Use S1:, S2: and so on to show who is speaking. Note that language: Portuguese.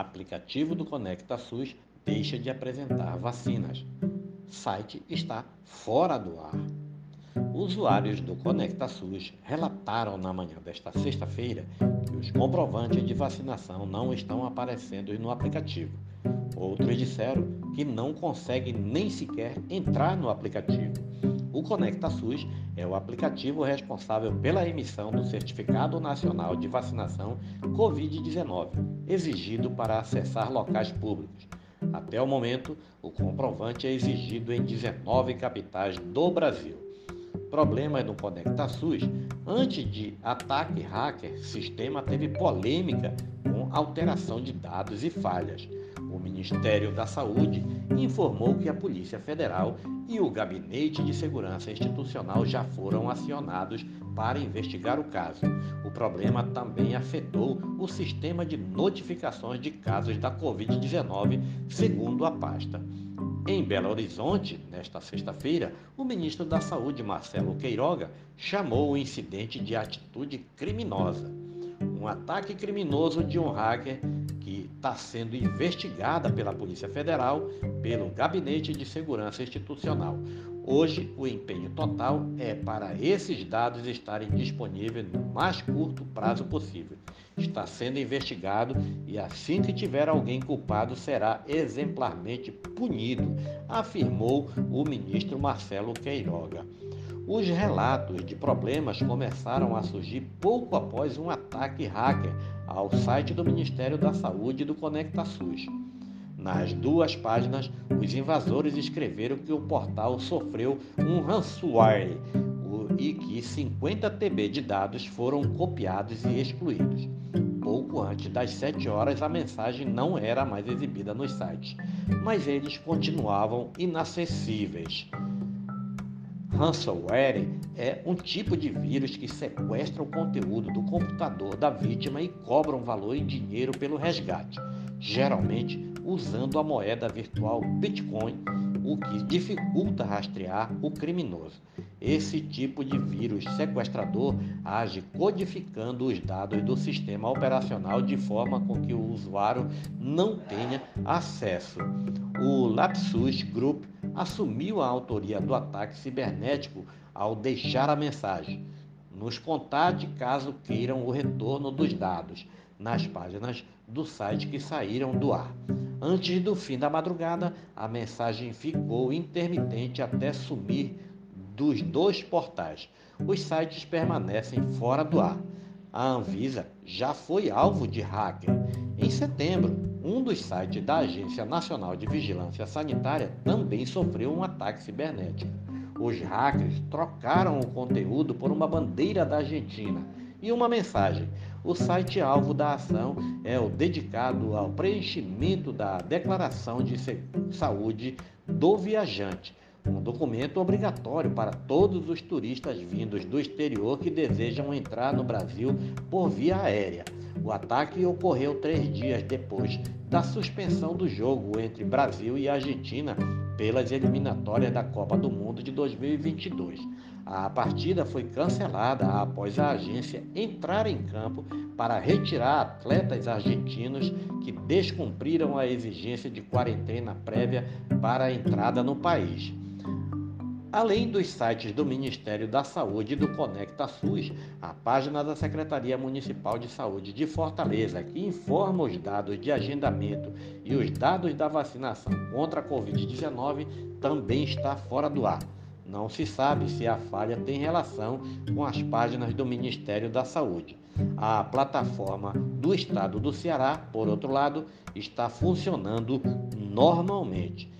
S1: aplicativo do Conecta SUS deixa de apresentar vacinas. Site está fora do ar. Usuários do Conecta SUS relataram na manhã desta sexta-feira que os comprovantes de vacinação não estão aparecendo no aplicativo. Outros disseram que não conseguem nem sequer entrar no aplicativo. O Conecta SUS é o aplicativo responsável pela emissão do Certificado Nacional de Vacinação Covid-19, exigido para acessar locais públicos. Até o momento, o comprovante é exigido em 19 capitais do Brasil problemas no Conecta SUS, antes de ataque hacker, sistema teve polêmica com alteração de dados e falhas. O Ministério da Saúde informou que a Polícia Federal e o Gabinete de Segurança Institucional já foram acionados para investigar o caso. O problema também afetou o sistema de notificações de casos da Covid-19, segundo a pasta. Em Belo Horizonte, nesta sexta-feira, o ministro da Saúde, Marcelo Queiroga, chamou o incidente de atitude criminosa. Um ataque criminoso de um hacker está sendo investigada pela Polícia Federal, pelo Gabinete de Segurança Institucional. Hoje, o empenho total é para esses dados estarem disponíveis no mais curto prazo possível. Está sendo investigado e assim que tiver alguém culpado será exemplarmente punido, afirmou o ministro Marcelo Queiroga. Os relatos de problemas começaram a surgir pouco após um ataque hacker ao site do Ministério da Saúde do Conecta SUS. Nas duas páginas, os invasores escreveram que o portal sofreu um ransomware e que 50 TB de dados foram copiados e excluídos. Pouco antes das 7 horas, a mensagem não era mais exibida nos sites, mas eles continuavam inacessíveis. Ransomware é um tipo de vírus que sequestra o conteúdo do computador da vítima e cobra um valor em dinheiro pelo resgate, geralmente usando a moeda virtual Bitcoin, o que dificulta rastrear o criminoso. Esse tipo de vírus sequestrador age codificando os dados do sistema operacional de forma com que o usuário não tenha acesso. O Lapsus Group assumiu a autoria do ataque cibernético ao deixar a mensagem: nos contate caso queiram o retorno dos dados nas páginas do site que saíram do ar. Antes do fim da madrugada, a mensagem ficou intermitente até sumir dos dois portais. Os sites permanecem fora do ar. A Anvisa já foi alvo de hacker. Em setembro, um dos sites da Agência Nacional de Vigilância Sanitária também sofreu um ataque cibernético. Os hackers trocaram o conteúdo por uma bandeira da Argentina e uma mensagem. O site alvo da ação é o dedicado ao preenchimento da Declaração de Saúde do Viajante, um documento obrigatório para todos os turistas vindos do exterior que desejam entrar no Brasil por via aérea. O ataque ocorreu três dias depois da suspensão do jogo entre Brasil e Argentina pelas eliminatórias da Copa do Mundo de 2022. A partida foi cancelada após a agência entrar em campo para retirar atletas argentinos que descumpriram a exigência de quarentena prévia para a entrada no país. Além dos sites do Ministério da Saúde e do Conecta SUS, a página da Secretaria Municipal de Saúde de Fortaleza, que informa os dados de agendamento e os dados da vacinação contra a Covid-19, também está fora do ar. Não se sabe se a falha tem relação com as páginas do Ministério da Saúde. A plataforma do Estado do Ceará, por outro lado, está funcionando normalmente.